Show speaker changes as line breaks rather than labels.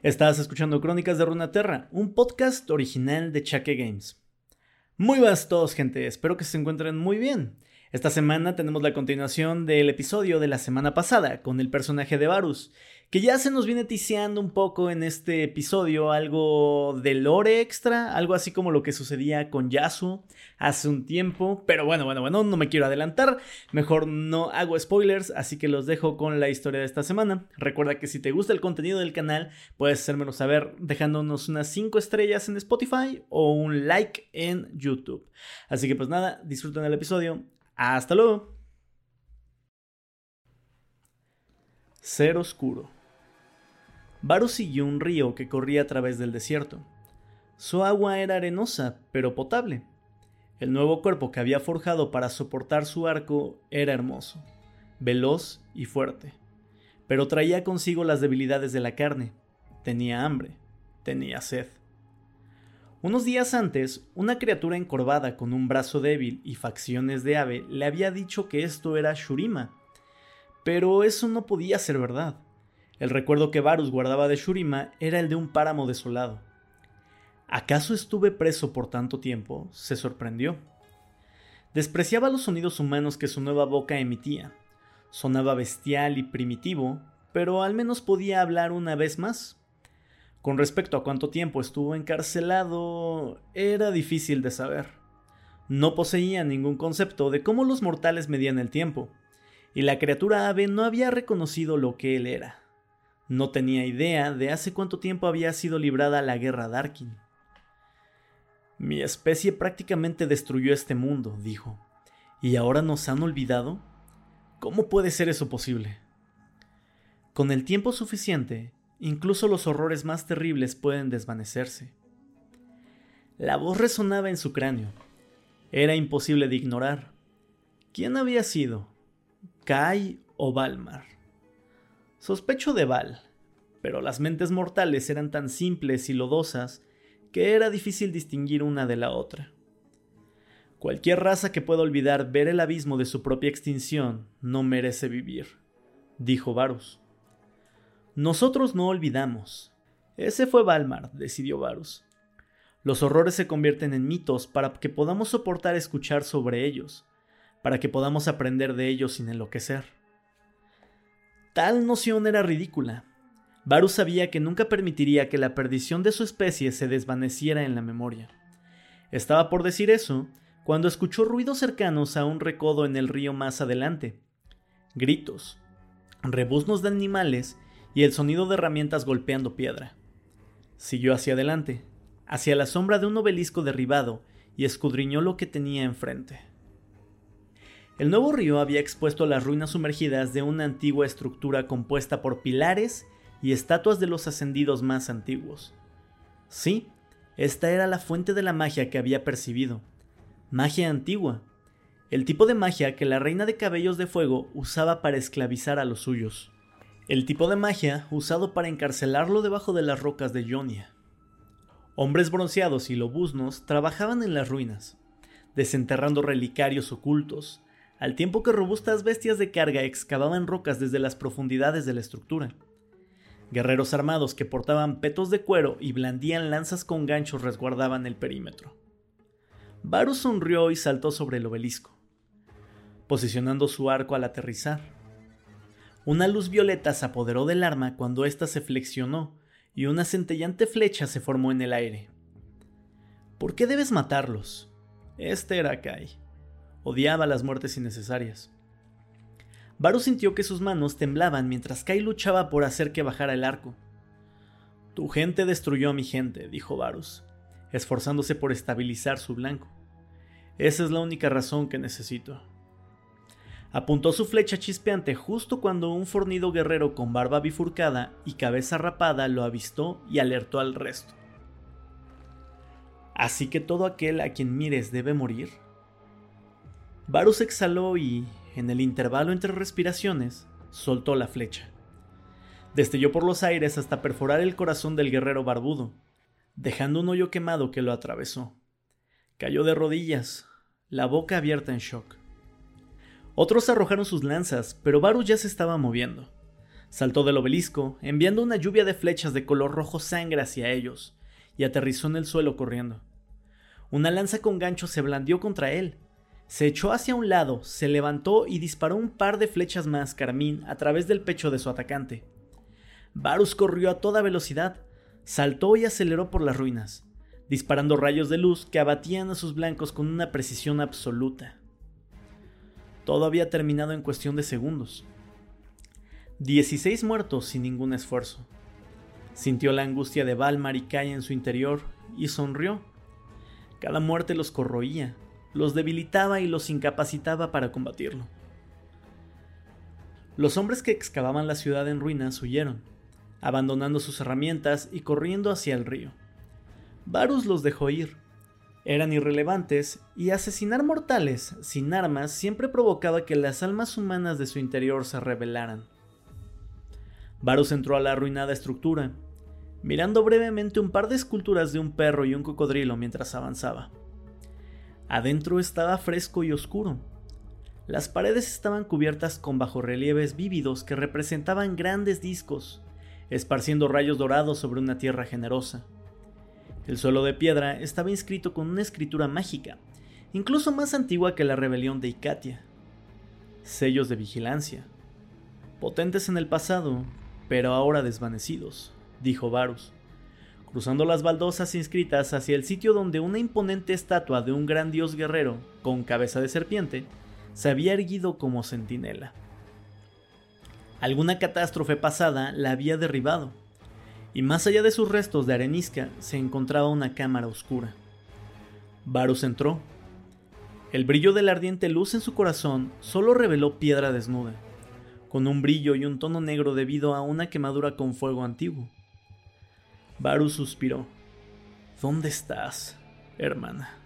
Estás escuchando Crónicas de Runaterra, un podcast original de Chaque Games. Muy buenas todos, gente. Espero que se encuentren muy bien. Esta semana tenemos la continuación del episodio de la semana pasada con el personaje de Varus, que ya se nos viene ticiando un poco en este episodio algo de lore extra, algo así como lo que sucedía con Yasu hace un tiempo, pero bueno, bueno, bueno, no me quiero adelantar, mejor no hago spoilers, así que los dejo con la historia de esta semana. Recuerda que si te gusta el contenido del canal, puedes hacérmelo saber dejándonos unas 5 estrellas en Spotify o un like en YouTube. Así que pues nada, disfruten el episodio hasta luego. Ser oscuro. Varus siguió un río que corría a través del desierto. Su agua era arenosa, pero potable. El nuevo cuerpo que había forjado para soportar su arco era hermoso, veloz y fuerte, pero traía consigo las debilidades de la carne. Tenía hambre, tenía sed. Unos días antes, una criatura encorvada con un brazo débil y facciones de ave le había dicho que esto era Shurima. Pero eso no podía ser verdad. El recuerdo que Varus guardaba de Shurima era el de un páramo desolado. ¿Acaso estuve preso por tanto tiempo? se sorprendió. Despreciaba los sonidos humanos que su nueva boca emitía. Sonaba bestial y primitivo, pero al menos podía hablar una vez más. Con respecto a cuánto tiempo estuvo encarcelado, era difícil de saber. No poseía ningún concepto de cómo los mortales medían el tiempo, y la criatura ave no había reconocido lo que él era. No tenía idea de hace cuánto tiempo había sido librada la guerra Darkin. Mi especie prácticamente destruyó este mundo, dijo. ¿Y ahora nos han olvidado? ¿Cómo puede ser eso posible? Con el tiempo suficiente, Incluso los horrores más terribles pueden desvanecerse. La voz resonaba en su cráneo. Era imposible de ignorar. ¿Quién había sido? ¿Kai o Valmar? Sospecho de Val, pero las mentes mortales eran tan simples y lodosas que era difícil distinguir una de la otra. Cualquier raza que pueda olvidar ver el abismo de su propia extinción no merece vivir, dijo Varus. Nosotros no olvidamos. Ese fue Valmar, decidió Varus. Los horrores se convierten en mitos para que podamos soportar escuchar sobre ellos, para que podamos aprender de ellos sin enloquecer. Tal noción era ridícula. Varus sabía que nunca permitiría que la perdición de su especie se desvaneciera en la memoria. Estaba por decir eso cuando escuchó ruidos cercanos a un recodo en el río más adelante. Gritos, rebuznos de animales y el sonido de herramientas golpeando piedra. Siguió hacia adelante, hacia la sombra de un obelisco derribado, y escudriñó lo que tenía enfrente. El nuevo río había expuesto las ruinas sumergidas de una antigua estructura compuesta por pilares y estatuas de los ascendidos más antiguos. Sí, esta era la fuente de la magia que había percibido. Magia antigua. El tipo de magia que la reina de cabellos de fuego usaba para esclavizar a los suyos el tipo de magia usado para encarcelarlo debajo de las rocas de Ionia. Hombres bronceados y lobuznos trabajaban en las ruinas, desenterrando relicarios ocultos, al tiempo que robustas bestias de carga excavaban rocas desde las profundidades de la estructura. Guerreros armados que portaban petos de cuero y blandían lanzas con ganchos resguardaban el perímetro. Varus sonrió y saltó sobre el obelisco, posicionando su arco al aterrizar. Una luz violeta se apoderó del arma cuando ésta se flexionó y una centellante flecha se formó en el aire. ¿Por qué debes matarlos? Este era Kai. Odiaba las muertes innecesarias. Varus sintió que sus manos temblaban mientras Kai luchaba por hacer que bajara el arco. Tu gente destruyó a mi gente, dijo Varus, esforzándose por estabilizar su blanco. Esa es la única razón que necesito. Apuntó su flecha chispeante justo cuando un fornido guerrero con barba bifurcada y cabeza rapada lo avistó y alertó al resto. ¿Así que todo aquel a quien mires debe morir? Varus exhaló y, en el intervalo entre respiraciones, soltó la flecha. Destelló por los aires hasta perforar el corazón del guerrero barbudo, dejando un hoyo quemado que lo atravesó. Cayó de rodillas, la boca abierta en shock. Otros arrojaron sus lanzas, pero Varus ya se estaba moviendo. Saltó del obelisco, enviando una lluvia de flechas de color rojo sangre hacia ellos, y aterrizó en el suelo corriendo. Una lanza con gancho se blandió contra él. Se echó hacia un lado, se levantó y disparó un par de flechas más carmín a través del pecho de su atacante. Varus corrió a toda velocidad, saltó y aceleró por las ruinas, disparando rayos de luz que abatían a sus blancos con una precisión absoluta. Todo había terminado en cuestión de segundos. 16 muertos sin ningún esfuerzo. Sintió la angustia de Valmar y Kai en su interior y sonrió. Cada muerte los corroía, los debilitaba y los incapacitaba para combatirlo. Los hombres que excavaban la ciudad en ruinas huyeron, abandonando sus herramientas y corriendo hacia el río. Varus los dejó ir. Eran irrelevantes y asesinar mortales sin armas siempre provocaba que las almas humanas de su interior se rebelaran. Varus entró a la arruinada estructura, mirando brevemente un par de esculturas de un perro y un cocodrilo mientras avanzaba. Adentro estaba fresco y oscuro. Las paredes estaban cubiertas con bajorrelieves vívidos que representaban grandes discos, esparciendo rayos dorados sobre una tierra generosa. El suelo de piedra estaba inscrito con una escritura mágica, incluso más antigua que la rebelión de Icatia. Sellos de vigilancia, potentes en el pasado, pero ahora desvanecidos, dijo Varus, cruzando las baldosas inscritas hacia el sitio donde una imponente estatua de un gran dios guerrero, con cabeza de serpiente, se había erguido como centinela. Alguna catástrofe pasada la había derribado, y más allá de sus restos de arenisca se encontraba una cámara oscura. Varus entró. El brillo de la ardiente luz en su corazón solo reveló piedra desnuda con un brillo y un tono negro debido a una quemadura con fuego antiguo. Varus suspiró. ¿Dónde estás, hermana?